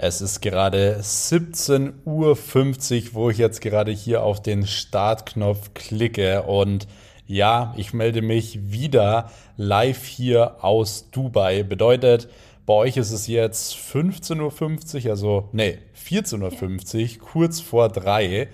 Es ist gerade 17.50 Uhr, wo ich jetzt gerade hier auf den Startknopf klicke. Und ja, ich melde mich wieder live hier aus Dubai. Bedeutet, bei euch ist es jetzt 15.50 Uhr, also nee, 14.50 Uhr, kurz vor drei.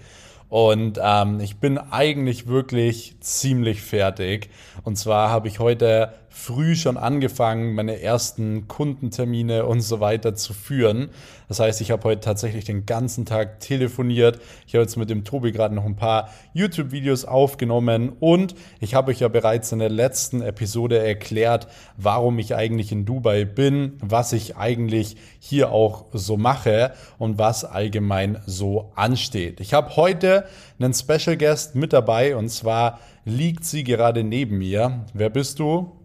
Und ähm, ich bin eigentlich wirklich ziemlich fertig. Und zwar habe ich heute früh schon angefangen, meine ersten Kundentermine und so weiter zu führen. Das heißt, ich habe heute tatsächlich den ganzen Tag telefoniert. Ich habe jetzt mit dem Tobi gerade noch ein paar YouTube-Videos aufgenommen und ich habe euch ja bereits in der letzten Episode erklärt, warum ich eigentlich in Dubai bin, was ich eigentlich hier auch so mache und was allgemein so ansteht. Ich habe heute einen Special Guest mit dabei und zwar liegt sie gerade neben mir. Wer bist du?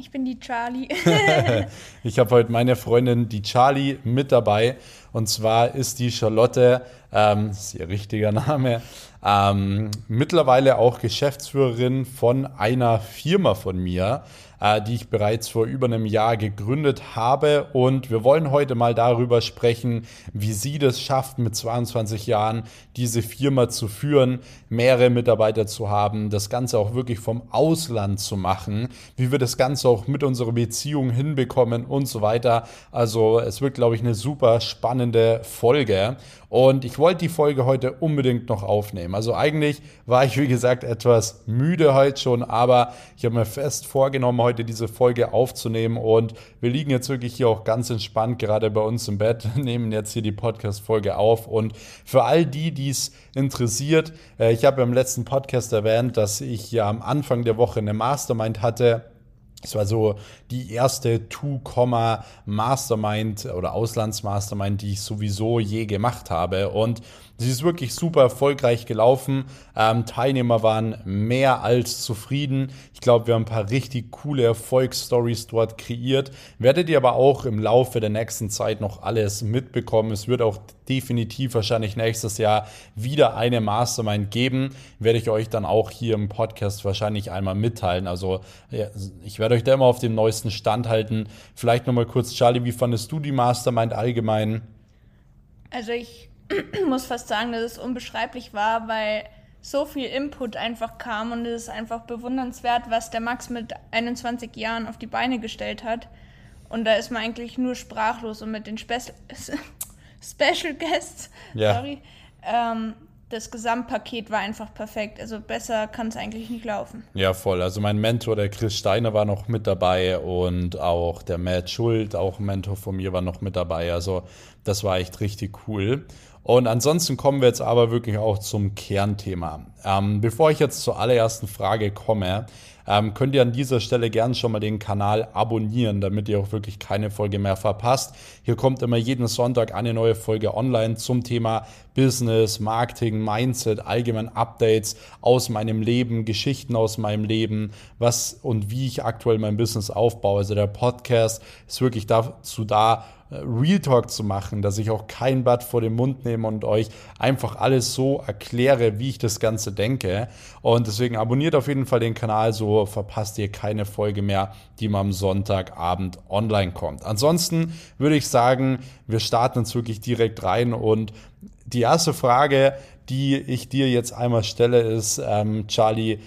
Ich bin die Charlie. ich habe heute meine Freundin, die Charlie, mit dabei. Und zwar ist die Charlotte, ähm, ist ihr richtiger Name, ähm, mittlerweile auch Geschäftsführerin von einer Firma von mir äh, die ich bereits vor über einem Jahr gegründet habe. Und wir wollen heute mal darüber sprechen, wie sie das schafft, mit 22 Jahren diese Firma zu führen, mehrere Mitarbeiter zu haben, das Ganze auch wirklich vom Ausland zu machen, wie wir das Ganze auch mit unserer Beziehung hinbekommen und so weiter. Also es wird, glaube ich, eine super spannende Folge. Und ich wollte die Folge heute unbedingt noch aufnehmen. Also eigentlich war ich, wie gesagt, etwas müde heute schon, aber ich habe mir fest vorgenommen, heute diese Folge aufzunehmen. Und wir liegen jetzt wirklich hier auch ganz entspannt, gerade bei uns im Bett, nehmen jetzt hier die Podcast-Folge auf. Und für all die, die es interessiert, äh, ich habe im letzten Podcast erwähnt, dass ich ja am Anfang der Woche eine Mastermind hatte es war so die erste Two-Mastermind oder Auslandsmastermind, die ich sowieso je gemacht habe. Und sie ist wirklich super erfolgreich gelaufen. Ähm, Teilnehmer waren mehr als zufrieden. Ich glaube, wir haben ein paar richtig coole Erfolgsstories dort kreiert. Werdet ihr aber auch im Laufe der nächsten Zeit noch alles mitbekommen. Es wird auch definitiv wahrscheinlich nächstes Jahr wieder eine Mastermind geben. Werde ich euch dann auch hier im Podcast wahrscheinlich einmal mitteilen. Also ich werde euch da immer auf dem neuesten Stand halten. Vielleicht nochmal kurz, Charlie, wie fandest du die Mastermind allgemein? Also ich muss fast sagen, dass es unbeschreiblich war, weil so viel Input einfach kam und es ist einfach bewundernswert, was der Max mit 21 Jahren auf die Beine gestellt hat. Und da ist man eigentlich nur sprachlos und mit den Spe Special Guests, ja. sorry, ähm, das Gesamtpaket war einfach perfekt. Also besser kann es eigentlich nicht laufen. Ja, voll. Also mein Mentor, der Chris Steiner, war noch mit dabei und auch der Matt Schuld, auch ein Mentor von mir, war noch mit dabei. Also das war echt richtig cool. Und ansonsten kommen wir jetzt aber wirklich auch zum Kernthema. Ähm, bevor ich jetzt zur allerersten Frage komme, ähm, könnt ihr an dieser Stelle gerne schon mal den Kanal abonnieren, damit ihr auch wirklich keine Folge mehr verpasst. Hier kommt immer jeden Sonntag eine neue Folge online zum Thema Business, Marketing, Mindset, allgemein Updates aus meinem Leben, Geschichten aus meinem Leben, was und wie ich aktuell mein Business aufbaue. Also der Podcast ist wirklich dazu da, Real Talk zu machen, dass ich auch kein Blatt vor den Mund nehme und euch einfach alles so erkläre, wie ich das Ganze denke. Und deswegen abonniert auf jeden Fall den Kanal, so verpasst ihr keine Folge mehr, die mal am Sonntagabend online kommt. Ansonsten würde ich sagen, wir starten uns wirklich direkt rein und die erste Frage, die ich dir jetzt einmal stelle, ist, ähm, Charlie,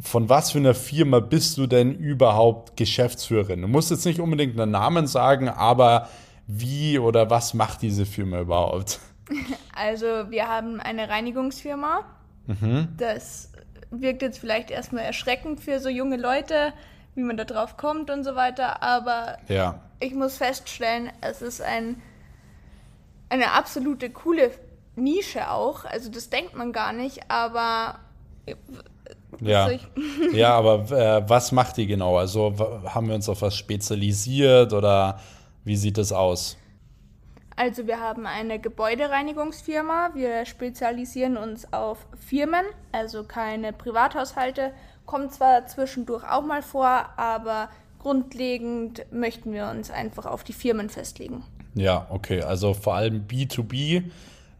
von was für einer Firma bist du denn überhaupt Geschäftsführerin? Du musst jetzt nicht unbedingt einen Namen sagen, aber wie oder was macht diese Firma überhaupt? Also wir haben eine Reinigungsfirma. Mhm. Das wirkt jetzt vielleicht erstmal erschreckend für so junge Leute, wie man da drauf kommt und so weiter. Aber ja. ich muss feststellen, es ist ein, eine absolute coole Nische auch. Also das denkt man gar nicht, aber ja. ja, aber äh, was macht die genau? Also haben wir uns auf was spezialisiert oder wie sieht es aus? Also wir haben eine Gebäudereinigungsfirma. Wir spezialisieren uns auf Firmen, also keine Privathaushalte. Kommt zwar zwischendurch auch mal vor, aber grundlegend möchten wir uns einfach auf die Firmen festlegen. Ja, okay. Also vor allem B2B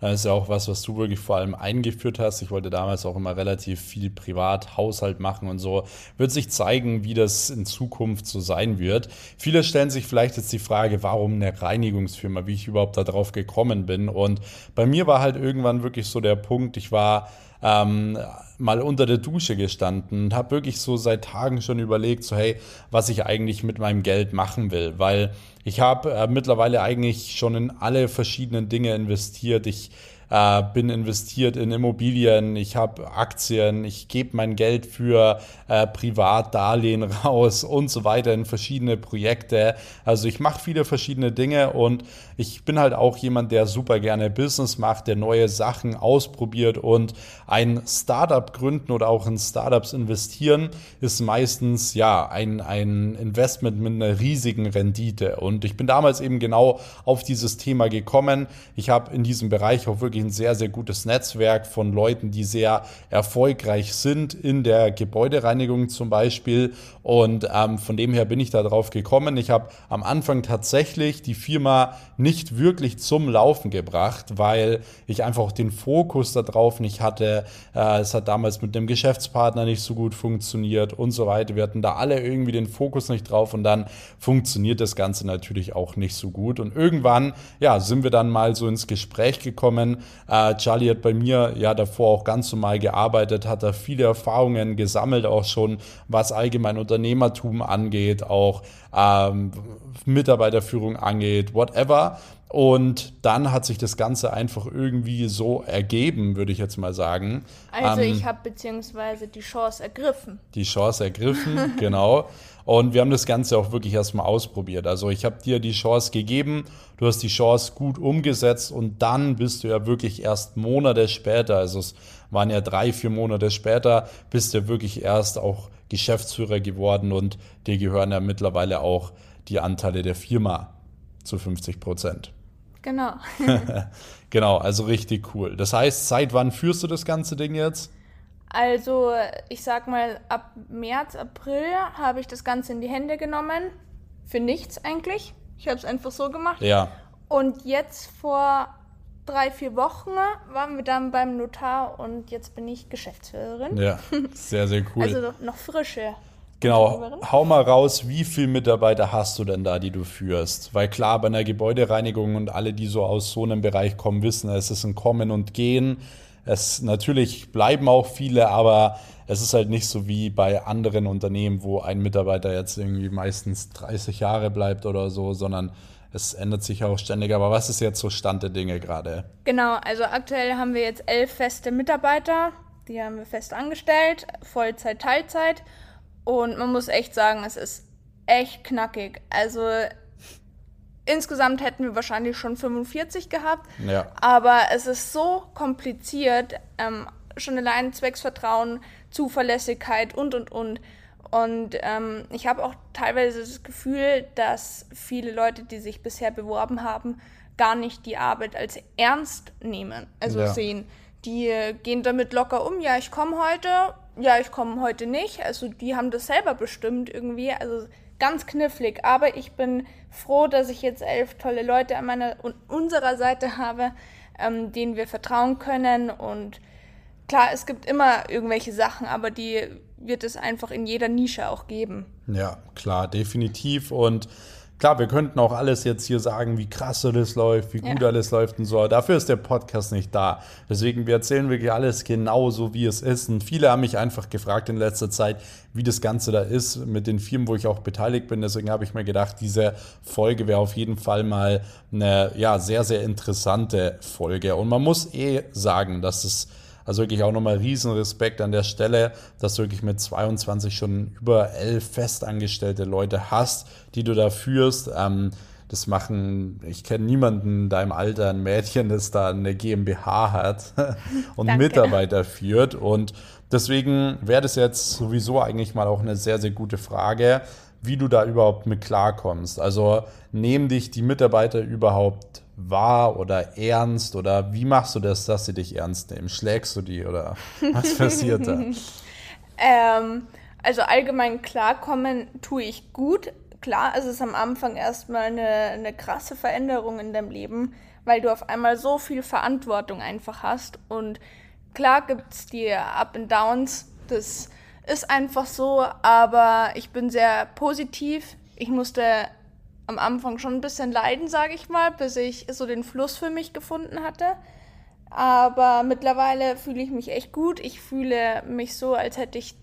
Das ist ja auch was, was du wirklich vor allem eingeführt hast. Ich wollte damals auch immer relativ viel Privathaushalt machen und so. Wird sich zeigen, wie das in Zukunft so sein wird. Viele stellen sich vielleicht jetzt die Frage, warum eine Reinigungsfirma, wie ich überhaupt darauf gekommen bin. Und bei mir war halt irgendwann wirklich so der Punkt, ich war ähm, mal unter der Dusche gestanden und habe wirklich so seit Tagen schon überlegt, so hey, was ich eigentlich mit meinem Geld machen will, weil ich habe äh, mittlerweile eigentlich schon in alle verschiedenen Dinge investiert. Ich äh, bin investiert in Immobilien, ich habe Aktien, ich gebe mein Geld für äh, Privatdarlehen raus und so weiter in verschiedene Projekte. Also ich mache viele verschiedene Dinge und ich bin halt auch jemand, der super gerne Business macht, der neue Sachen ausprobiert und ein Startup gründen oder auch in Startups investieren ist meistens ja ein, ein Investment mit einer riesigen Rendite. Und ich bin damals eben genau auf dieses Thema gekommen. Ich habe in diesem Bereich auch wirklich ein sehr, sehr gutes Netzwerk von Leuten, die sehr erfolgreich sind in der Gebäudereinigung zum Beispiel. Und ähm, von dem her bin ich da drauf gekommen. Ich habe am Anfang tatsächlich die Firma nicht wirklich zum Laufen gebracht, weil ich einfach den Fokus darauf nicht hatte. Äh, es hat damals mit dem Geschäftspartner nicht so gut funktioniert und so weiter. Wir hatten da alle irgendwie den Fokus nicht drauf und dann funktioniert das Ganze natürlich auch nicht so gut. Und irgendwann, ja, sind wir dann mal so ins Gespräch gekommen, äh, Charlie hat bei mir ja davor auch ganz normal gearbeitet, hat da viele Erfahrungen gesammelt, auch schon was allgemein Unternehmertum angeht, auch ähm, Mitarbeiterführung angeht, whatever. Und dann hat sich das Ganze einfach irgendwie so ergeben, würde ich jetzt mal sagen. Also ähm, ich habe beziehungsweise die Chance ergriffen. Die Chance ergriffen, genau. Und wir haben das Ganze auch wirklich erstmal ausprobiert. Also ich habe dir die Chance gegeben, du hast die Chance gut umgesetzt und dann bist du ja wirklich erst Monate später, also es waren ja drei, vier Monate später, bist du wirklich erst auch Geschäftsführer geworden und dir gehören ja mittlerweile auch die Anteile der Firma zu 50 Prozent. Genau. genau, also richtig cool. Das heißt, seit wann führst du das ganze Ding jetzt? Also, ich sag mal, ab März, April habe ich das Ganze in die Hände genommen. Für nichts eigentlich. Ich habe es einfach so gemacht. Ja. Und jetzt vor drei, vier Wochen waren wir dann beim Notar und jetzt bin ich Geschäftsführerin. Ja, sehr, sehr cool. Also noch frische. Genau, hau mal raus, wie viele Mitarbeiter hast du denn da, die du führst? Weil klar, bei einer Gebäudereinigung und alle, die so aus so einem Bereich kommen, wissen, es ist ein Kommen und Gehen. Es natürlich bleiben auch viele, aber es ist halt nicht so wie bei anderen Unternehmen, wo ein Mitarbeiter jetzt irgendwie meistens 30 Jahre bleibt oder so, sondern es ändert sich auch ständig. Aber was ist jetzt so Stand der Dinge gerade? Genau, also aktuell haben wir jetzt elf feste Mitarbeiter, die haben wir fest angestellt, Vollzeit, Teilzeit. Und man muss echt sagen, es ist echt knackig. Also Insgesamt hätten wir wahrscheinlich schon 45 gehabt. Ja. Aber es ist so kompliziert, ähm, schon allein Zwecksvertrauen, Zuverlässigkeit und, und, und. Und ähm, ich habe auch teilweise das Gefühl, dass viele Leute, die sich bisher beworben haben, gar nicht die Arbeit als ernst nehmen, also ja. sehen. Die gehen damit locker um, ja, ich komme heute, ja, ich komme heute nicht. Also die haben das selber bestimmt irgendwie. Also ganz knifflig. Aber ich bin froh, dass ich jetzt elf tolle Leute an meiner und unserer Seite habe, ähm, denen wir vertrauen können. Und klar, es gibt immer irgendwelche Sachen, aber die wird es einfach in jeder Nische auch geben. Ja, klar, definitiv. Und Klar, wir könnten auch alles jetzt hier sagen, wie krass alles läuft, wie gut ja. alles läuft und so. Dafür ist der Podcast nicht da. Deswegen, wir erzählen wirklich alles genau so, wie es ist. Und viele haben mich einfach gefragt in letzter Zeit, wie das Ganze da ist mit den Firmen, wo ich auch beteiligt bin. Deswegen habe ich mir gedacht, diese Folge wäre auf jeden Fall mal eine ja, sehr, sehr interessante Folge. Und man muss eh sagen, dass es also wirklich auch nochmal riesen Respekt an der Stelle, dass du wirklich mit 22 schon über elf festangestellte Leute hast, die du da führst. Ähm, das machen, ich kenne niemanden in deinem Alter, ein Mädchen, das da eine GmbH hat und Mitarbeiter führt. Und deswegen wäre das jetzt sowieso eigentlich mal auch eine sehr, sehr gute Frage, wie du da überhaupt mit klarkommst. Also nehmen dich die Mitarbeiter überhaupt wahr oder ernst oder wie machst du das, dass sie dich ernst nehmen? Schlägst du die oder was passiert da? ähm, also allgemein klarkommen tue ich gut. klar, es ist am Anfang erstmal eine, eine krasse Veränderung in deinem Leben, weil du auf einmal so viel Verantwortung einfach hast. Und klar gibt es die Up and Downs, das ist einfach so, aber ich bin sehr positiv. Ich musste am Anfang schon ein bisschen leiden, sage ich mal, bis ich so den Fluss für mich gefunden hatte. Aber mittlerweile fühle ich mich echt gut. Ich fühle mich so, als hätte ich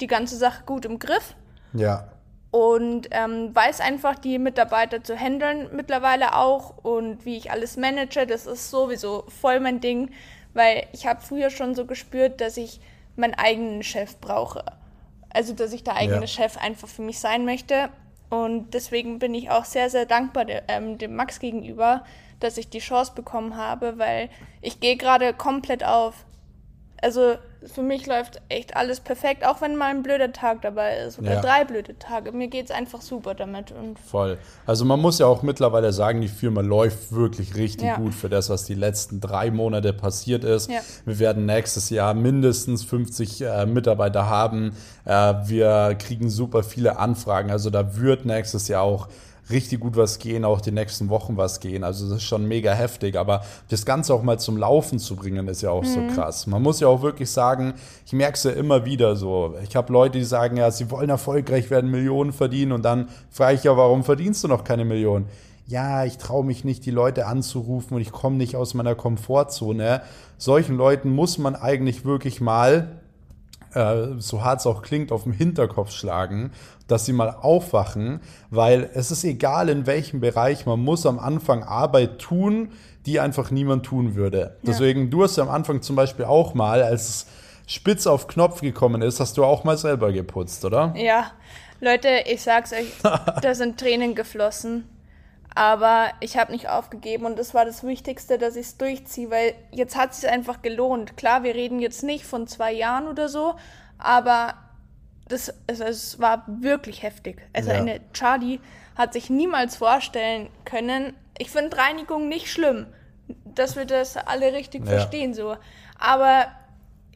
die ganze Sache gut im Griff. Ja. Und ähm, weiß einfach, die Mitarbeiter zu handeln mittlerweile auch und wie ich alles manage, das ist sowieso voll mein Ding, weil ich habe früher schon so gespürt, dass ich meinen eigenen Chef brauche. Also, dass ich der eigene ja. Chef einfach für mich sein möchte. Und deswegen bin ich auch sehr, sehr dankbar de, ähm, dem Max gegenüber, dass ich die Chance bekommen habe, weil ich gehe gerade komplett auf. Also für mich läuft echt alles perfekt, auch wenn mal ein blöder Tag dabei ist oder ja. drei blöde Tage. Mir geht es einfach super damit. Und Voll. Also man muss ja auch mittlerweile sagen, die Firma läuft wirklich richtig ja. gut für das, was die letzten drei Monate passiert ist. Ja. Wir werden nächstes Jahr mindestens 50 äh, Mitarbeiter haben. Äh, wir kriegen super viele Anfragen. Also da wird nächstes Jahr auch richtig gut was gehen, auch die nächsten Wochen was gehen. Also das ist schon mega heftig. Aber das Ganze auch mal zum Laufen zu bringen, ist ja auch mhm. so krass. Man muss ja auch wirklich sagen, ich merke es ja immer wieder so. Ich habe Leute, die sagen, ja, sie wollen erfolgreich werden, Millionen verdienen. Und dann frage ich ja, warum verdienst du noch keine Millionen? ja, ich traue mich nicht, die Leute anzurufen und ich komme nicht aus meiner Komfortzone. Solchen Leuten muss man eigentlich wirklich mal so hart es auch klingt, auf den Hinterkopf schlagen, dass sie mal aufwachen, weil es ist egal in welchem Bereich, man muss am Anfang Arbeit tun, die einfach niemand tun würde. Ja. Deswegen, du hast ja am Anfang zum Beispiel auch mal, als es spitz auf Knopf gekommen ist, hast du auch mal selber geputzt, oder? Ja, Leute, ich sag's euch, da sind Tränen geflossen. Aber ich habe nicht aufgegeben und das war das Wichtigste, dass ich es durchziehe, weil jetzt hat es sich einfach gelohnt. Klar, wir reden jetzt nicht von zwei Jahren oder so, aber das, es, es war wirklich heftig. Also ja. eine Charlie hat sich niemals vorstellen können. Ich finde Reinigung nicht schlimm, dass wir das alle richtig ja. verstehen so. Aber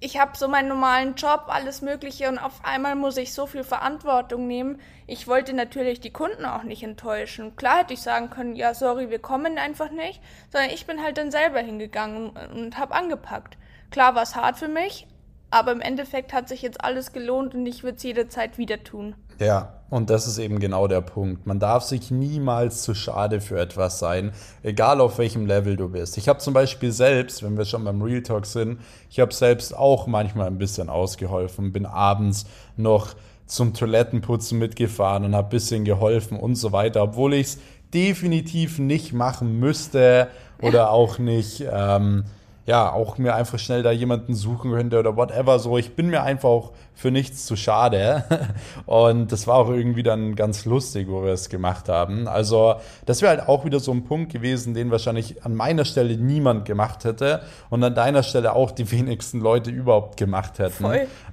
ich habe so meinen normalen Job, alles Mögliche und auf einmal muss ich so viel Verantwortung nehmen. Ich wollte natürlich die Kunden auch nicht enttäuschen. Klar hätte ich sagen können, ja, sorry, wir kommen einfach nicht, sondern ich bin halt dann selber hingegangen und habe angepackt. Klar war es hart für mich, aber im Endeffekt hat sich jetzt alles gelohnt und ich würde es jederzeit wieder tun. Ja, und das ist eben genau der Punkt. Man darf sich niemals zu schade für etwas sein, egal auf welchem Level du bist. Ich habe zum Beispiel selbst, wenn wir schon beim Real Talk sind, ich habe selbst auch manchmal ein bisschen ausgeholfen, bin abends noch zum Toilettenputzen mitgefahren und habe ein bisschen geholfen und so weiter, obwohl ich es definitiv nicht machen müsste oder auch nicht. Ähm, ja, auch mir einfach schnell da jemanden suchen könnte oder whatever. So, ich bin mir einfach auch für nichts zu schade. Und das war auch irgendwie dann ganz lustig, wo wir es gemacht haben. Also, das wäre halt auch wieder so ein Punkt gewesen, den wahrscheinlich an meiner Stelle niemand gemacht hätte und an deiner Stelle auch die wenigsten Leute überhaupt gemacht hätten.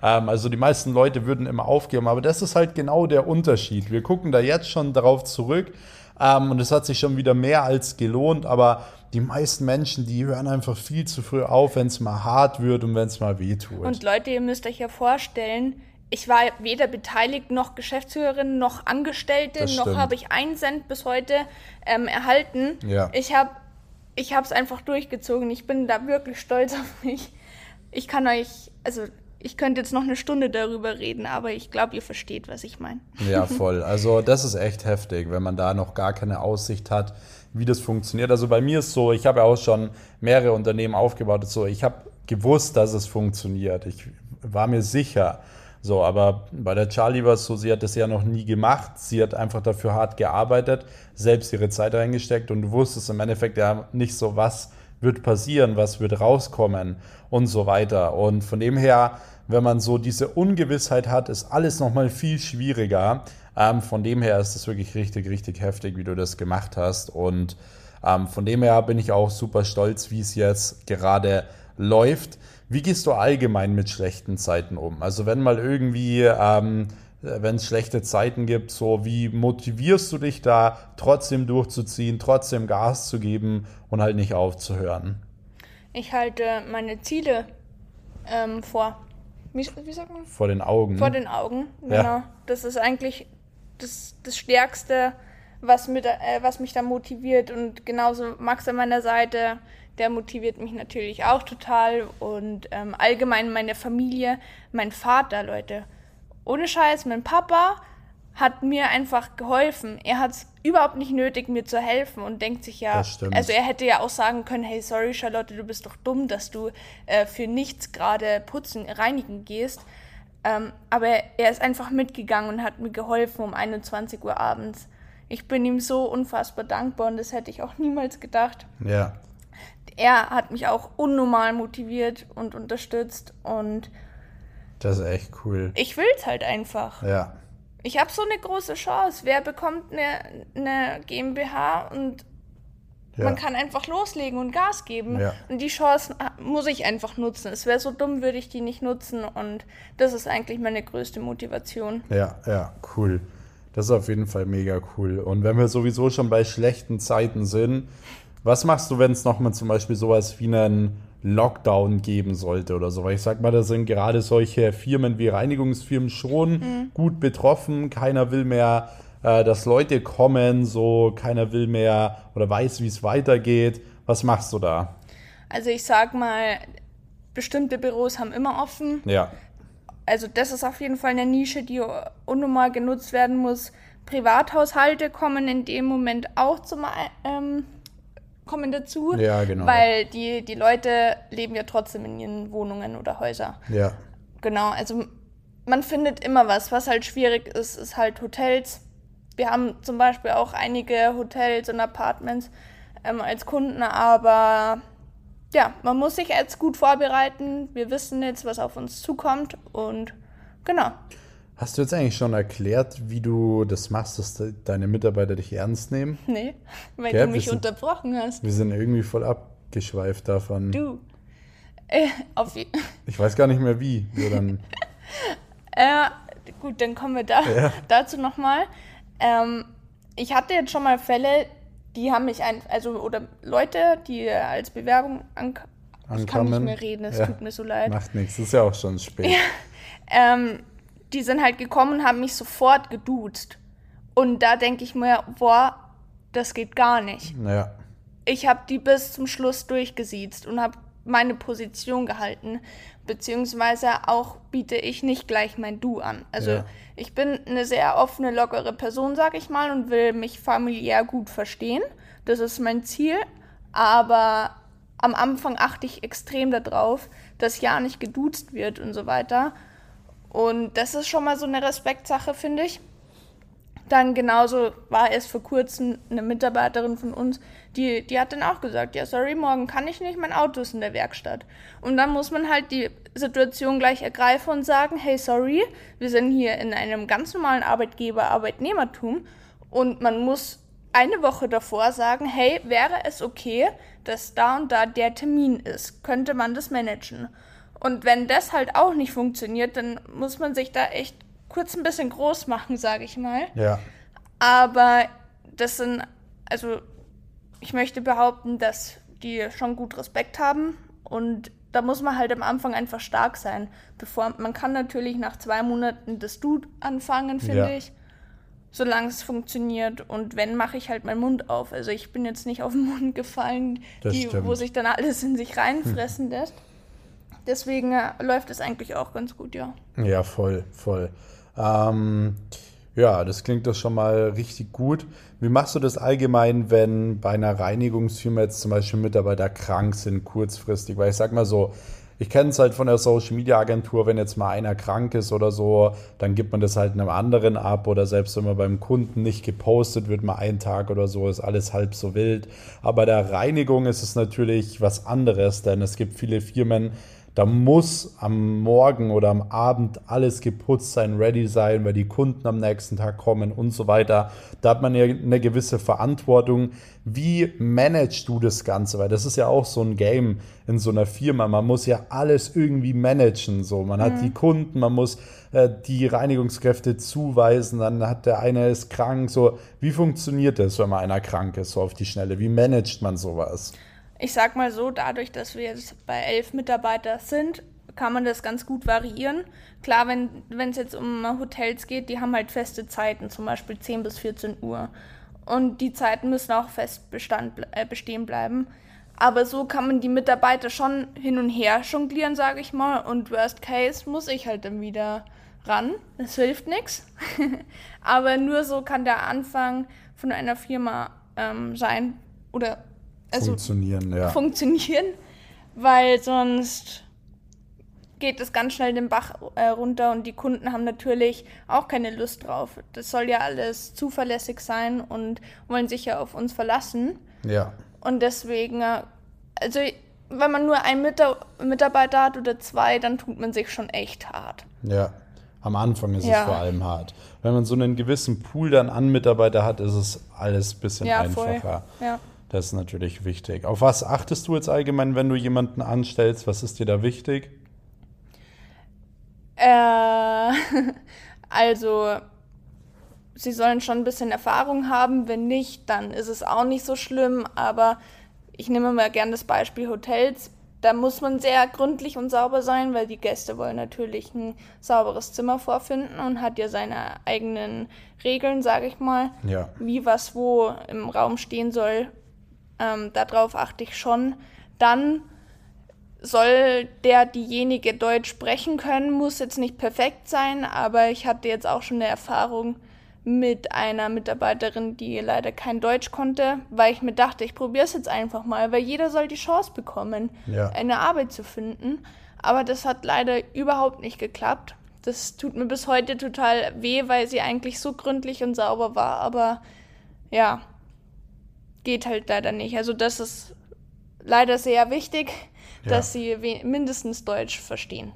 Ähm, also, die meisten Leute würden immer aufgeben, aber das ist halt genau der Unterschied. Wir gucken da jetzt schon darauf zurück ähm, und es hat sich schon wieder mehr als gelohnt, aber die meisten Menschen, die hören einfach viel zu früh auf, wenn es mal hart wird und wenn es mal weh tut. Und Leute, ihr müsst euch ja vorstellen, ich war weder beteiligt noch Geschäftsführerin noch Angestellte, noch habe ich einen Cent bis heute ähm, erhalten. Ja. Ich habe ich es einfach durchgezogen. Ich bin da wirklich stolz auf mich. Ich kann euch, also ich könnte jetzt noch eine Stunde darüber reden, aber ich glaube, ihr versteht, was ich meine. Ja, voll. Also das ist echt heftig, wenn man da noch gar keine Aussicht hat, wie das funktioniert. Also bei mir ist so, ich habe ja auch schon mehrere Unternehmen aufgebaut. So, ich habe gewusst, dass es funktioniert. Ich war mir sicher. So, aber bei der Charlie war es so, sie hat das ja noch nie gemacht. Sie hat einfach dafür hart gearbeitet, selbst ihre Zeit reingesteckt und du wusstest im Endeffekt ja nicht so, was wird passieren, was wird rauskommen und so weiter. Und von dem her, wenn man so diese Ungewissheit hat, ist alles nochmal viel schwieriger. Ähm, von dem her ist es wirklich richtig, richtig heftig, wie du das gemacht hast. Und ähm, von dem her bin ich auch super stolz, wie es jetzt gerade läuft. Wie gehst du allgemein mit schlechten Zeiten um? Also wenn mal irgendwie ähm, äh, wenn es schlechte Zeiten gibt, so wie motivierst du dich da trotzdem durchzuziehen, trotzdem Gas zu geben und halt nicht aufzuhören? Ich halte meine Ziele ähm, vor. Wie, wie, sagt man? Vor den Augen. Vor den Augen, genau. Ja. Das ist eigentlich das, das Stärkste, was, mit, äh, was mich da motiviert. Und genauso Max an meiner Seite, der motiviert mich natürlich auch total. Und ähm, allgemein meine Familie, mein Vater, Leute. Ohne Scheiß, mein Papa hat mir einfach geholfen. Er hat es überhaupt nicht nötig, mir zu helfen und denkt sich ja, also er hätte ja auch sagen können, hey, sorry Charlotte, du bist doch dumm, dass du äh, für nichts gerade putzen, reinigen gehst. Ähm, aber er ist einfach mitgegangen und hat mir geholfen um 21 Uhr abends. Ich bin ihm so unfassbar dankbar und das hätte ich auch niemals gedacht. Ja. Er hat mich auch unnormal motiviert und unterstützt und das ist echt cool. Ich will es halt einfach. Ja. Ich habe so eine große Chance. Wer bekommt eine, eine GmbH und ja. man kann einfach loslegen und Gas geben. Ja. Und die Chance muss ich einfach nutzen. Es wäre so dumm, würde ich die nicht nutzen. Und das ist eigentlich meine größte Motivation. Ja, ja, cool. Das ist auf jeden Fall mega cool. Und wenn wir sowieso schon bei schlechten Zeiten sind, was machst du, wenn es nochmal zum Beispiel sowas wie einen Lockdown geben sollte oder so. Weil ich sag mal, da sind gerade solche Firmen wie Reinigungsfirmen schon mhm. gut betroffen. Keiner will mehr, äh, dass Leute kommen, so keiner will mehr oder weiß, wie es weitergeht. Was machst du da? Also ich sag mal, bestimmte Büros haben immer offen. Ja. Also das ist auf jeden Fall eine Nische, die unnormal genutzt werden muss. Privathaushalte kommen in dem Moment auch zum ähm, kommen dazu. Ja, genau. Weil die, die Leute leben ja trotzdem in ihren Wohnungen oder Häusern. Ja. Genau, also man findet immer was. Was halt schwierig ist, ist halt Hotels. Wir haben zum Beispiel auch einige Hotels und Apartments ähm, als Kunden, aber ja, man muss sich jetzt gut vorbereiten. Wir wissen jetzt, was auf uns zukommt und genau. Hast du jetzt eigentlich schon erklärt, wie du das machst, dass deine Mitarbeiter dich ernst nehmen? Nee, weil Gell? du mich sind, unterbrochen hast. Wir sind irgendwie voll abgeschweift davon. Du. Äh, auf ich weiß gar nicht mehr wie. Wir dann äh, gut, dann kommen wir da, ja. dazu nochmal. Ähm, ich hatte jetzt schon mal Fälle, die haben mich ein, also oder Leute, die als Bewerbung an, ich kann nicht mehr reden, es ja. tut mir so leid. Macht nichts, ist ja auch schon spät. Ja. Ähm, die sind halt gekommen und haben mich sofort geduzt. Und da denke ich mir, boah, das geht gar nicht. Ja. Ich habe die bis zum Schluss durchgesiezt und habe meine Position gehalten, beziehungsweise auch biete ich nicht gleich mein Du an. Also ja. ich bin eine sehr offene, lockere Person, sag ich mal, und will mich familiär gut verstehen. Das ist mein Ziel. Aber am Anfang achte ich extrem darauf, dass ja nicht geduzt wird und so weiter. Und das ist schon mal so eine Respektsache, finde ich. Dann genauso war es vor kurzem eine Mitarbeiterin von uns, die, die hat dann auch gesagt, ja, sorry, morgen kann ich nicht, mein Auto ist in der Werkstatt. Und dann muss man halt die Situation gleich ergreifen und sagen, hey, sorry, wir sind hier in einem ganz normalen Arbeitgeber-Arbeitnehmertum und man muss eine Woche davor sagen, hey, wäre es okay, dass da und da der Termin ist? Könnte man das managen? Und wenn das halt auch nicht funktioniert, dann muss man sich da echt kurz ein bisschen groß machen, sage ich mal. Ja. Aber das sind, also ich möchte behaupten, dass die schon gut Respekt haben und da muss man halt am Anfang einfach stark sein. Bevor man kann natürlich nach zwei Monaten das Du anfangen, finde ja. ich, solange es funktioniert. Und wenn mache ich halt meinen Mund auf. Also ich bin jetzt nicht auf den Mund gefallen, die, wo sich dann alles in sich reinfressen lässt. Deswegen äh, läuft es eigentlich auch ganz gut, ja. Ja, voll, voll. Ähm, ja, das klingt doch schon mal richtig gut. Wie machst du das allgemein, wenn bei einer Reinigungsfirma jetzt zum Beispiel Mitarbeiter krank sind, kurzfristig? Weil ich sag mal so, ich kenne es halt von der Social Media Agentur, wenn jetzt mal einer krank ist oder so, dann gibt man das halt einem anderen ab oder selbst wenn man beim Kunden nicht gepostet wird, mal einen Tag oder so, ist alles halb so wild. Aber bei der Reinigung ist es natürlich was anderes, denn es gibt viele Firmen, da muss am Morgen oder am Abend alles geputzt sein, ready sein, weil die Kunden am nächsten Tag kommen und so weiter. Da hat man ja eine gewisse Verantwortung. Wie managst du das Ganze? Weil das ist ja auch so ein Game in so einer Firma. Man muss ja alles irgendwie managen. So, man hat mhm. die Kunden, man muss äh, die Reinigungskräfte zuweisen, dann hat der eine ist krank. So, wie funktioniert das, wenn mal einer krank ist, so auf die Schnelle? Wie managt man sowas? Ich sag mal so, dadurch, dass wir jetzt bei elf Mitarbeiter sind, kann man das ganz gut variieren. Klar, wenn es jetzt um Hotels geht, die haben halt feste Zeiten, zum Beispiel 10 bis 14 Uhr. Und die Zeiten müssen auch fest bestand, äh, bestehen bleiben. Aber so kann man die Mitarbeiter schon hin und her jonglieren, sage ich mal. Und worst case muss ich halt dann wieder ran. Das hilft nichts. Aber nur so kann der Anfang von einer Firma ähm, sein oder also funktionieren, ja. Funktionieren, weil sonst geht es ganz schnell den Bach äh, runter und die Kunden haben natürlich auch keine Lust drauf. Das soll ja alles zuverlässig sein und wollen sich ja auf uns verlassen. Ja. Und deswegen, äh, also wenn man nur einen Mitarbeiter hat oder zwei, dann tut man sich schon echt hart. Ja. Am Anfang ist ja. es vor allem hart. Wenn man so einen gewissen Pool dann an Mitarbeiter hat, ist es alles ein bisschen ja, einfacher. Ja. Das ist natürlich wichtig. Auf was achtest du jetzt allgemein, wenn du jemanden anstellst? Was ist dir da wichtig? Äh, also, sie sollen schon ein bisschen Erfahrung haben. Wenn nicht, dann ist es auch nicht so schlimm. Aber ich nehme mal gerne das Beispiel Hotels da muss man sehr gründlich und sauber sein, weil die Gäste wollen natürlich ein sauberes Zimmer vorfinden und hat ja seine eigenen Regeln, sage ich mal, ja. wie was wo im Raum stehen soll. Ähm, darauf achte ich schon. Dann soll der diejenige Deutsch sprechen können, muss jetzt nicht perfekt sein, aber ich hatte jetzt auch schon eine Erfahrung, mit einer Mitarbeiterin, die leider kein Deutsch konnte, weil ich mir dachte, ich probiere es jetzt einfach mal, weil jeder soll die Chance bekommen, ja. eine Arbeit zu finden. Aber das hat leider überhaupt nicht geklappt. Das tut mir bis heute total weh, weil sie eigentlich so gründlich und sauber war. Aber ja, geht halt leider nicht. Also das ist leider sehr wichtig, ja. dass sie mindestens Deutsch verstehen.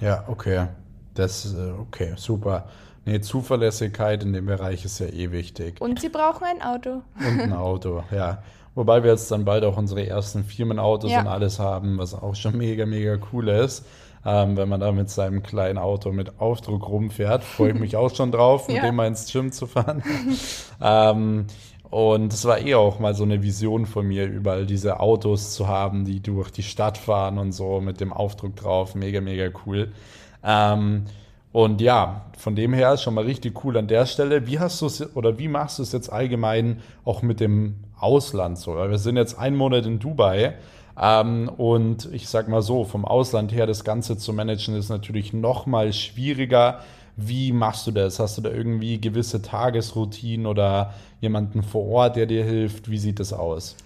Ja, okay. Das ist äh, okay, super. Nee, Zuverlässigkeit in dem Bereich ist ja eh wichtig. Und sie brauchen ein Auto. Und ein Auto, ja. Wobei wir jetzt dann bald auch unsere ersten Firmenautos ja. und alles haben, was auch schon mega, mega cool ist. Ähm, wenn man da mit seinem kleinen Auto mit Aufdruck rumfährt, freue ich mich auch schon drauf, mit ja. dem mal ins Gym zu fahren. ähm, und es war eh auch mal so eine Vision von mir, überall diese Autos zu haben, die durch die Stadt fahren und so mit dem Aufdruck drauf. Mega, mega cool. Ähm, und ja, von dem her schon mal richtig cool an der Stelle. Wie hast du es oder wie machst du es jetzt allgemein auch mit dem Ausland so? Wir sind jetzt einen Monat in Dubai. Ähm, und ich sag mal so, vom Ausland her das Ganze zu managen ist natürlich noch mal schwieriger. Wie machst du das? Hast du da irgendwie gewisse Tagesroutinen oder jemanden vor Ort, der dir hilft? Wie sieht das aus?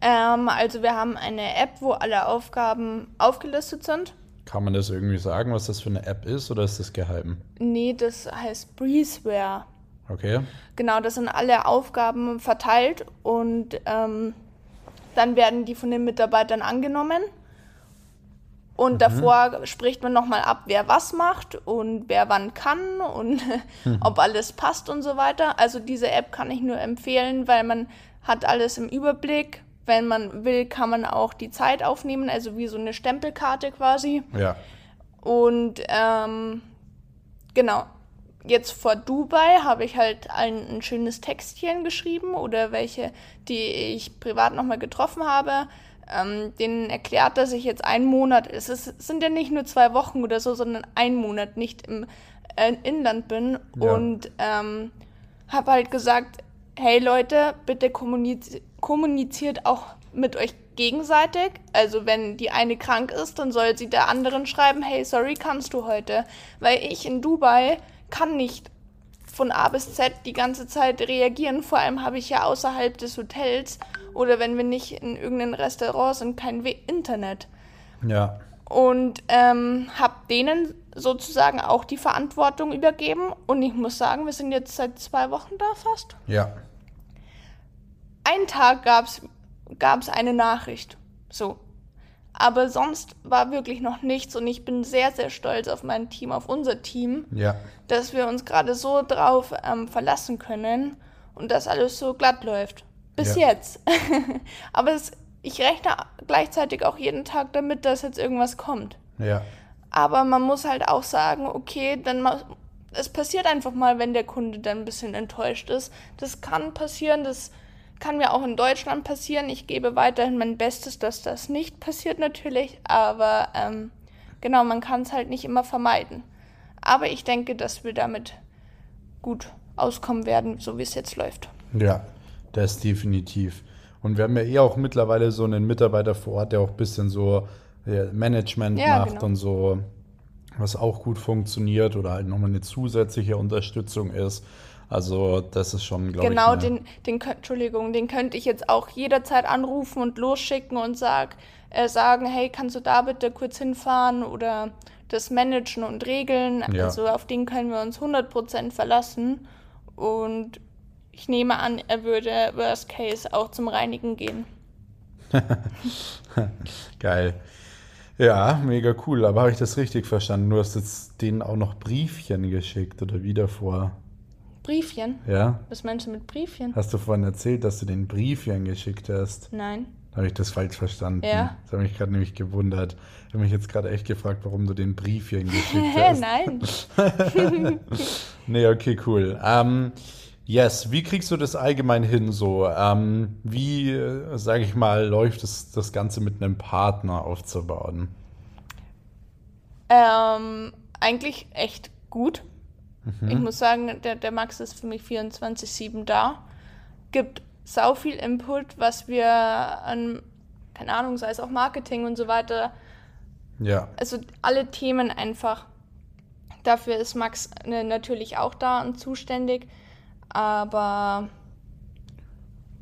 Ähm, also wir haben eine App, wo alle Aufgaben aufgelistet sind. Kann man das irgendwie sagen, was das für eine App ist oder ist das geheim? Nee, das heißt Breezeware. Okay. Genau, das sind alle Aufgaben verteilt und ähm, dann werden die von den Mitarbeitern angenommen. Und mhm. davor spricht man nochmal ab, wer was macht und wer wann kann und mhm. ob alles passt und so weiter. Also diese App kann ich nur empfehlen, weil man hat alles im Überblick wenn man will, kann man auch die Zeit aufnehmen, also wie so eine Stempelkarte quasi. Ja. Und ähm, genau, jetzt vor Dubai habe ich halt ein, ein, schönes Textchen geschrieben oder welche, die ich privat nochmal getroffen habe. Ähm, denen erklärt, dass ich jetzt einen Monat, es ist, sind ja nicht nur zwei Wochen oder so, sondern einen Monat nicht im äh, Inland bin ja. und ähm, habe halt gesagt, hey Leute, bitte kommuniziert kommuniziert auch mit euch gegenseitig. Also wenn die eine krank ist, dann soll sie der anderen schreiben, hey, sorry, kannst du heute? Weil ich in Dubai kann nicht von A bis Z die ganze Zeit reagieren. Vor allem habe ich ja außerhalb des Hotels oder wenn wir nicht in irgendeinem Restaurant sind, kein Internet. Ja. Und ähm, habe denen sozusagen auch die Verantwortung übergeben. Und ich muss sagen, wir sind jetzt seit zwei Wochen da fast. Ja einen Tag gab es eine Nachricht. So. Aber sonst war wirklich noch nichts und ich bin sehr, sehr stolz auf mein Team, auf unser Team, ja. dass wir uns gerade so drauf ähm, verlassen können und dass alles so glatt läuft. Bis ja. jetzt. Aber es, ich rechne gleichzeitig auch jeden Tag damit, dass jetzt irgendwas kommt. Ja. Aber man muss halt auch sagen, okay, dann es passiert einfach mal, wenn der Kunde dann ein bisschen enttäuscht ist. Das kann passieren, das kann mir auch in Deutschland passieren. Ich gebe weiterhin mein Bestes, dass das nicht passiert natürlich, aber ähm, Genau, man kann es halt nicht immer vermeiden. Aber ich denke, dass wir damit gut auskommen werden, so wie es jetzt läuft. Ja, das definitiv. Und wir haben ja eh auch mittlerweile so einen Mitarbeiter vor Ort, der auch ein bisschen so Management ja, macht genau. und so, was auch gut funktioniert oder halt nochmal eine zusätzliche Unterstützung ist. Also das ist schon, glaube genau, ich. Genau, den, den, Entschuldigung, den könnte ich jetzt auch jederzeit anrufen und losschicken und sag, äh, sagen, hey, kannst du da bitte kurz hinfahren oder das managen und regeln. Ja. Also auf den können wir uns 100% verlassen. Und ich nehme an, er würde Worst Case auch zum Reinigen gehen. Geil. Ja, mega cool. Aber habe ich das richtig verstanden? Du hast jetzt denen auch noch Briefchen geschickt oder wie davor? Briefchen? Ja. Was meinst du mit Briefchen? Hast du vorhin erzählt, dass du den Briefchen geschickt hast? Nein. Habe ich das falsch verstanden? Ja. Das habe mich gerade nämlich gewundert. Ich habe mich jetzt gerade echt gefragt, warum du den Briefchen geschickt hast. Nein. nee, okay, cool. Ähm, yes, wie kriegst du das allgemein hin so? Ähm, wie, äh, sage ich mal, läuft es, das Ganze mit einem Partner aufzubauen? Ähm, eigentlich echt gut. Mhm. Ich muss sagen, der, der Max ist für mich 24-7 da. Gibt sau viel Input, was wir an, keine Ahnung, sei es auch Marketing und so weiter. Ja. Also alle Themen einfach. Dafür ist Max ne, natürlich auch da und zuständig. Aber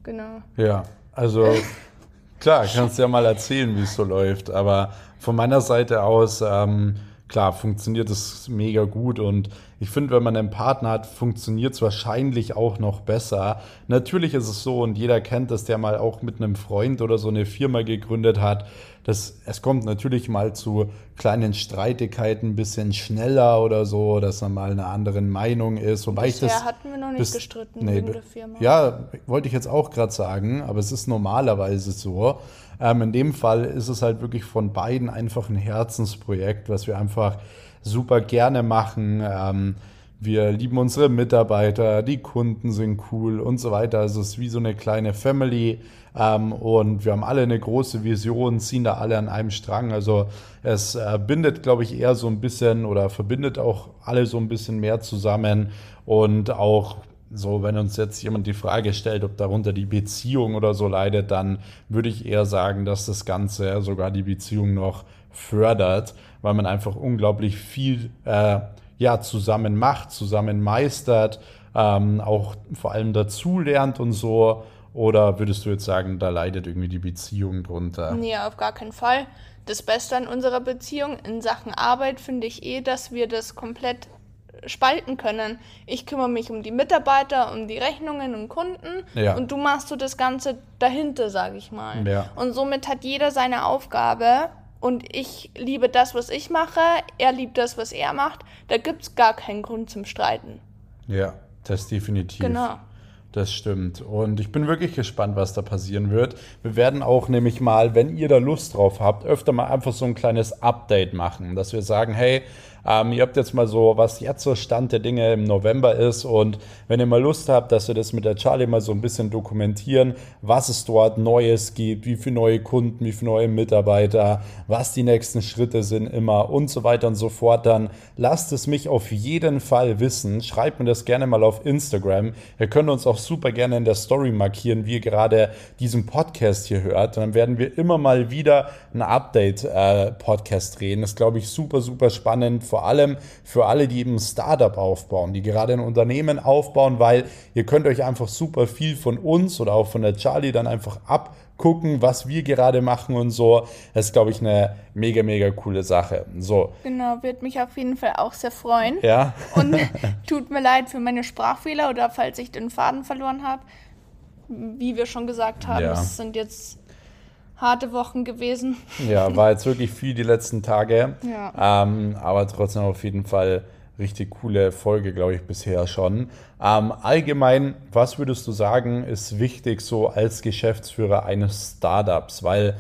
genau. Ja, also klar, kannst du ja mal erzählen, wie es so läuft. Aber von meiner Seite aus, ähm, klar, funktioniert es mega gut und ich finde, wenn man einen Partner hat, funktioniert es wahrscheinlich auch noch besser. Natürlich ist es so und jeder kennt das, der mal auch mit einem Freund oder so eine Firma gegründet hat. Das, es kommt natürlich mal zu kleinen Streitigkeiten ein bisschen schneller oder so, dass man mal einer anderen Meinung ist. Wobei Bisher ich das, hatten wir noch nicht bis, gestritten nee, wegen der Firma. Ja, wollte ich jetzt auch gerade sagen, aber es ist normalerweise so. Ähm, in dem Fall ist es halt wirklich von beiden einfach ein Herzensprojekt, was wir einfach super gerne machen. Ähm, wir lieben unsere Mitarbeiter, die Kunden sind cool und so weiter. Also es ist wie so eine kleine Family und wir haben alle eine große Vision, ziehen da alle an einem Strang. Also es äh, bindet, glaube ich, eher so ein bisschen oder verbindet auch alle so ein bisschen mehr zusammen und auch so, wenn uns jetzt jemand die Frage stellt, ob darunter die Beziehung oder so leidet, dann würde ich eher sagen, dass das Ganze sogar die Beziehung noch fördert, weil man einfach unglaublich viel äh, ja, zusammen macht, zusammen meistert, ähm, auch vor allem dazulernt und so. Oder würdest du jetzt sagen, da leidet irgendwie die Beziehung drunter? Nee, auf gar keinen Fall. Das Beste an unserer Beziehung in Sachen Arbeit finde ich eh, dass wir das komplett spalten können. Ich kümmere mich um die Mitarbeiter, um die Rechnungen und Kunden ja. und du machst so das Ganze dahinter, sage ich mal. Ja. Und somit hat jeder seine Aufgabe und ich liebe das, was ich mache, er liebt das, was er macht. Da gibt es gar keinen Grund zum Streiten. Ja, das definitiv. Genau. Das stimmt. Und ich bin wirklich gespannt, was da passieren wird. Wir werden auch nämlich mal, wenn ihr da Lust drauf habt, öfter mal einfach so ein kleines Update machen, dass wir sagen, hey, ähm, ihr habt jetzt mal so, was jetzt so Stand der Dinge im November ist. Und wenn ihr mal Lust habt, dass wir das mit der Charlie mal so ein bisschen dokumentieren, was es dort Neues gibt, wie viele neue Kunden, wie viele neue Mitarbeiter, was die nächsten Schritte sind immer und so weiter und so fort, dann lasst es mich auf jeden Fall wissen. Schreibt mir das gerne mal auf Instagram. Ihr könnt uns auch super gerne in der Story markieren, wie ihr gerade diesen Podcast hier hört. Und dann werden wir immer mal wieder ein Update-Podcast äh, drehen. Das glaube ich, super, super spannend vor allem für alle, die eben ein Startup aufbauen, die gerade ein Unternehmen aufbauen, weil ihr könnt euch einfach super viel von uns oder auch von der Charlie dann einfach abgucken, was wir gerade machen und so. Das ist, glaube ich, eine mega, mega coole Sache. So. Genau, wird mich auf jeden Fall auch sehr freuen. Ja. Und tut mir leid für meine Sprachfehler oder falls ich den Faden verloren habe. Wie wir schon gesagt haben, ja. es sind jetzt harte Wochen gewesen. Ja, war jetzt wirklich viel die letzten Tage. Ja. Ähm, aber trotzdem auf jeden Fall richtig coole Folge, glaube ich, bisher schon. Ähm, allgemein, was würdest du sagen, ist wichtig so als Geschäftsführer eines Startups? Weil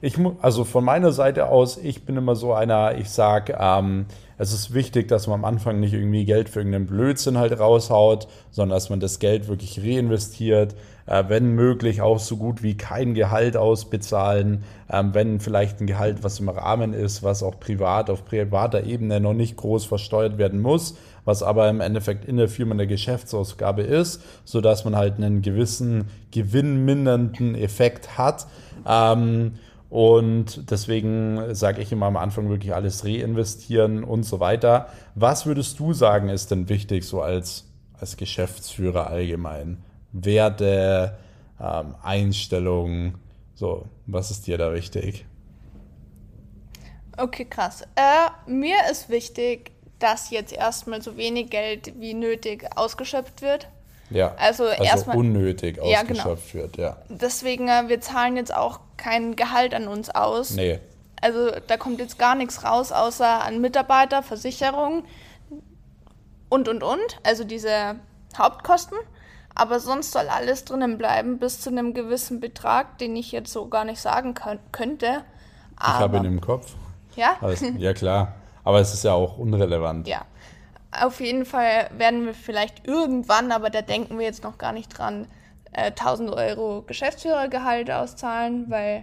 ich, also von meiner Seite aus, ich bin immer so einer, ich sage, ähm, es ist wichtig, dass man am Anfang nicht irgendwie Geld für irgendeinen Blödsinn halt raushaut, sondern dass man das Geld wirklich reinvestiert, wenn möglich auch so gut wie kein Gehalt ausbezahlen, ähm, wenn vielleicht ein Gehalt, was im Rahmen ist, was auch privat auf privater Ebene noch nicht groß versteuert werden muss, was aber im Endeffekt in der Firma eine Geschäftsausgabe ist, sodass man halt einen gewissen gewinnmindernden Effekt hat. Ähm, und deswegen sage ich immer am Anfang wirklich alles reinvestieren und so weiter. Was würdest du sagen, ist denn wichtig so als, als Geschäftsführer allgemein? Werte, ähm, Einstellungen, so, was ist dir da wichtig? Okay, krass. Äh, mir ist wichtig, dass jetzt erstmal so wenig Geld wie nötig ausgeschöpft wird. Ja, also, also erstmal unnötig Ja, genau. ausgeschöpft wird, ja. Deswegen, äh, wir zahlen jetzt auch kein Gehalt an uns aus. Nee, Also da kommt jetzt gar nichts raus, außer an Mitarbeiter, Versicherung und, und, und. Also diese Hauptkosten. Aber sonst soll alles drinnen bleiben bis zu einem gewissen Betrag, den ich jetzt so gar nicht sagen könnt, könnte. ich habe Aber, ihn im Kopf. ja? Also, ja, klar. Aber es ist ja auch unrelevant. Ja. Auf jeden Fall werden wir vielleicht irgendwann, aber da denken wir jetzt noch gar nicht dran, äh, 1000 Euro Geschäftsführergehalt auszahlen, weil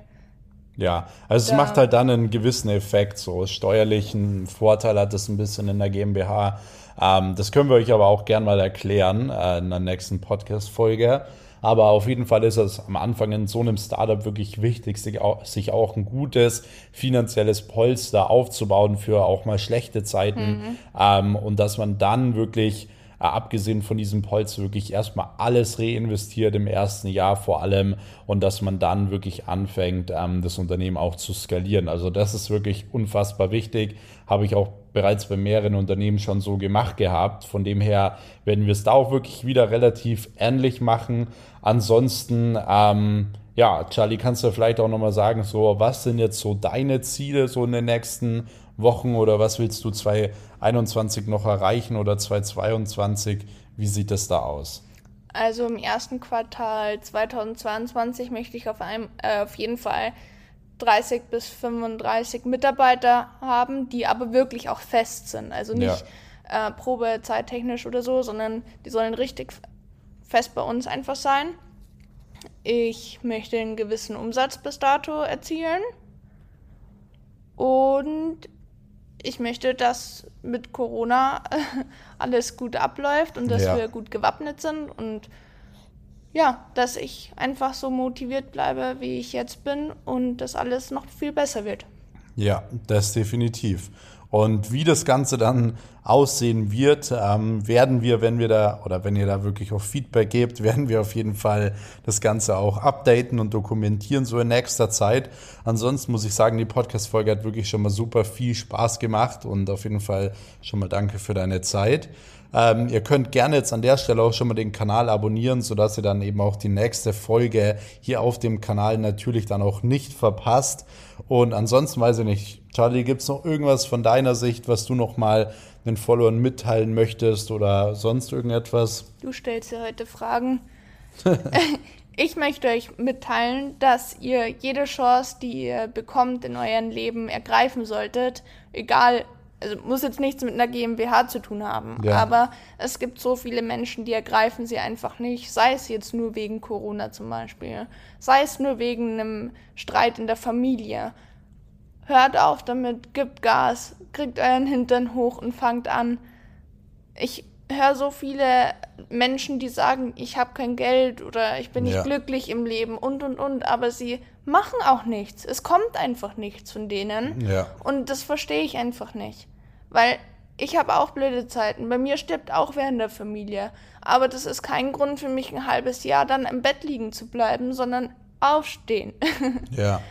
Ja, also es Da- macht halt dann einen gewissen Effekt, so steuerlichen Vorteil hat es ein bisschen in der GmbH. Ähm, das können wir euch aber auch gern mal erklären äh, in der nächsten Podcast-Folge. Aber auf jeden Fall ist es am Anfang in so einem Startup wirklich wichtig, sich auch, sich auch ein gutes finanzielles Polster aufzubauen für auch mal schlechte Zeiten. Ähm, und dass man dann wirklich abgesehen von diesem Polster wirklich erstmal alles reinvestiert im ersten Jahr vor allem und dass man dann wirklich anfängt, ähm, das Unternehmen auch zu skalieren. Also das ist wirklich unfassbar wichtig. Habe ich auch bereits bei mehreren Unternehmen schon so gemacht gehabt. Von dem her werden wir es da auch wirklich wieder relativ ähnlich machen. Ansonsten, ähm, ja, Charlie, kannst du vielleicht auch nochmal sagen, so, was sind jetzt so deine Ziele so in den nächsten Wochen oder was willst du 2021 noch erreichen oder 2022? Wie sieht das da aus? Also im ersten Quartal 2022 möchte ich auf, einem, äh, auf jeden Fall 30 bis 35 Mitarbeiter haben, die aber wirklich auch fest sind. Also nicht äh, probezeittechnisch oder so, sondern die sollen richtig fest bei uns einfach sein. Ich möchte einen gewissen Umsatz bis dato erzielen. Und ich möchte, dass mit Corona alles gut abläuft und dass Ja. wir gut gewappnet sind und ja, dass ich einfach so motiviert bleibe, wie ich jetzt bin und dass alles noch viel besser wird. Ja, das definitiv. Und wie das Ganze dann aussehen wird, ähm, werden wir, wenn wir da oder wenn ihr da wirklich auch Feedback gebt, werden wir auf jeden Fall das Ganze auch updaten und dokumentieren so in nächster Zeit. Ansonsten muss ich sagen, die Podcast-Folge hat wirklich schon mal super viel Spaß gemacht und auf jeden Fall schon mal danke für deine Zeit. Ähm, ihr könnt gerne jetzt an der Stelle auch schon mal den Kanal abonnieren, sodass ihr dann eben auch die nächste Folge hier auf dem Kanal natürlich dann auch nicht verpasst. Und ansonsten weiß ich nicht, Charlie, gibt es noch irgendwas von deiner Sicht, was du noch mal den Followern mitteilen möchtest oder sonst irgendetwas? Du stellst ja heute Fragen. ich möchte euch mitteilen, dass ihr jede Chance, die ihr bekommt in eurem Leben, ergreifen solltet. Egal, also muss jetzt nichts mit einer GmbH zu tun haben. Ja. Aber es gibt so viele Menschen, die ergreifen sie einfach nicht. Sei es jetzt nur wegen Corona zum Beispiel. Sei es nur wegen einem Streit in der Familie. Hört auf damit, gebt Gas, kriegt euren Hintern hoch und fangt an. Ich höre so viele Menschen, die sagen, ich habe kein Geld oder ich bin nicht Ja. glücklich im Leben und und und, aber sie machen auch nichts. Es kommt einfach nichts von denen. Ja. Und das verstehe ich einfach nicht. Weil ich habe auch blöde Zeiten. Bei mir stirbt auch wer in der Familie. Aber das ist kein Grund für mich, ein halbes Jahr dann im Bett liegen zu bleiben, sondern aufstehen. Ja.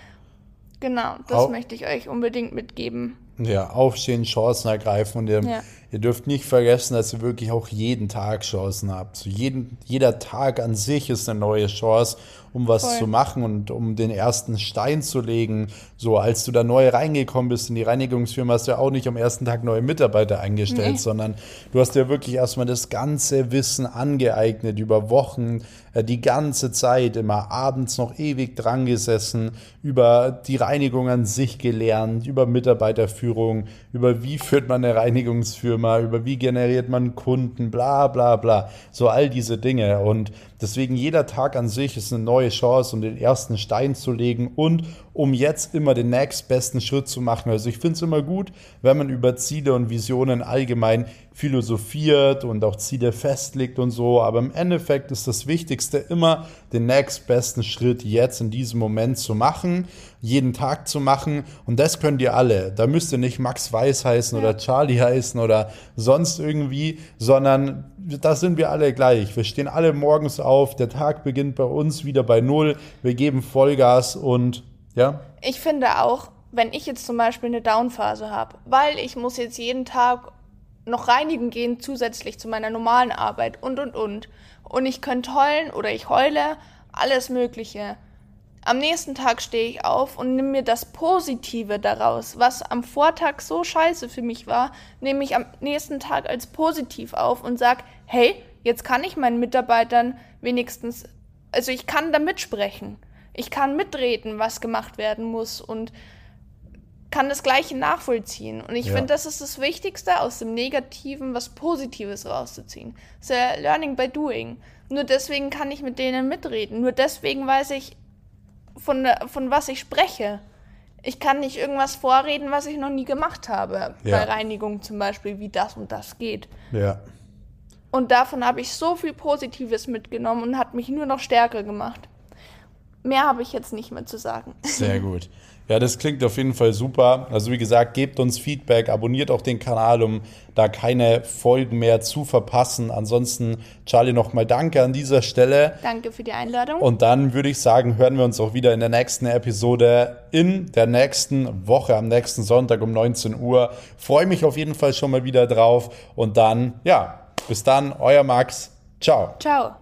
Genau, das Au- möchte ich euch unbedingt mitgeben. Ja, aufstehen, Chancen ergreifen und ihr, Ja. ihr dürft nicht vergessen, dass ihr wirklich auch jeden Tag Chancen habt. So jeden, jeder Tag an sich ist eine neue Chance, um was Voll. zu machen und um den ersten Stein zu legen. So, als du da neu reingekommen bist in die Reinigungsfirma, hast du ja auch nicht am ersten Tag neue Mitarbeiter eingestellt, Nee. sondern du hast dir wirklich erstmal das ganze Wissen angeeignet über Wochen, äh, die ganze Zeit, immer abends noch ewig dran gesessen, über die Reinigung an sich gelernt, über Mitarbeiterführung, über wie führt man eine Reinigungsfirma, über wie generiert man Kunden, bla bla bla. So all diese Dinge. Und Deswegen jeder Tag an sich ist eine neue Chance, um den ersten Stein zu legen und um jetzt immer den nächstbesten Schritt zu machen. Also ich finde es immer gut, wenn man über Ziele und Visionen allgemein philosophiert und auch Ziele festlegt und so. Aber im Endeffekt ist das Wichtigste immer, den nächstbesten Schritt jetzt in diesem Moment zu machen, jeden Tag zu machen. Und das könnt ihr alle. Da müsst ihr nicht Max Weiß heißen ja. oder Charlie heißen oder sonst irgendwie, sondern da sind wir alle gleich. Wir stehen alle morgens auf. Der Tag beginnt bei uns wieder bei Null. Wir geben Vollgas und ja. Ich finde auch, wenn ich jetzt zum Beispiel eine Downphase habe, weil ich muss jetzt jeden Tag noch reinigen gehen, zusätzlich zu meiner normalen Arbeit und, und, und. Und ich könnte heulen oder ich heule, alles Mögliche. Am nächsten Tag stehe ich auf und nehme mir das Positive daraus, was am Vortag so scheiße für mich war, nehme ich am nächsten Tag als positiv auf und sage, hey, jetzt kann ich meinen Mitarbeitern wenigstens, also ich kann da mitsprechen ich kann mitreden, was gemacht werden muss und kann das Gleiche nachvollziehen. Und ich ja. finde, das ist das Wichtigste, aus dem Negativen was Positives rauszuziehen. Das ist ja Learning by Doing. Nur deswegen kann ich mit denen mitreden. Nur deswegen weiß ich, von, von was ich spreche. Ich kann nicht irgendwas vorreden, was ich noch nie gemacht habe. Ja. Bei Reinigung zum Beispiel, wie das und das geht. Ja. Und davon habe ich so viel Positives mitgenommen und hat mich nur noch stärker gemacht mehr habe ich jetzt nicht mehr zu sagen. Sehr gut. Ja, das klingt auf jeden Fall super. Also wie gesagt, gebt uns Feedback, abonniert auch den Kanal, um da keine Folgen mehr zu verpassen. Ansonsten, Charlie, nochmal danke an dieser Stelle. Danke für die Einladung. Und dann würde ich sagen, hören wir uns auch wieder in der nächsten Episode in der nächsten Woche, am nächsten Sonntag um 19 Uhr. Freue mich auf jeden Fall schon mal wieder drauf. Und dann, ja, bis dann, euer Max. Ciao. Ciao.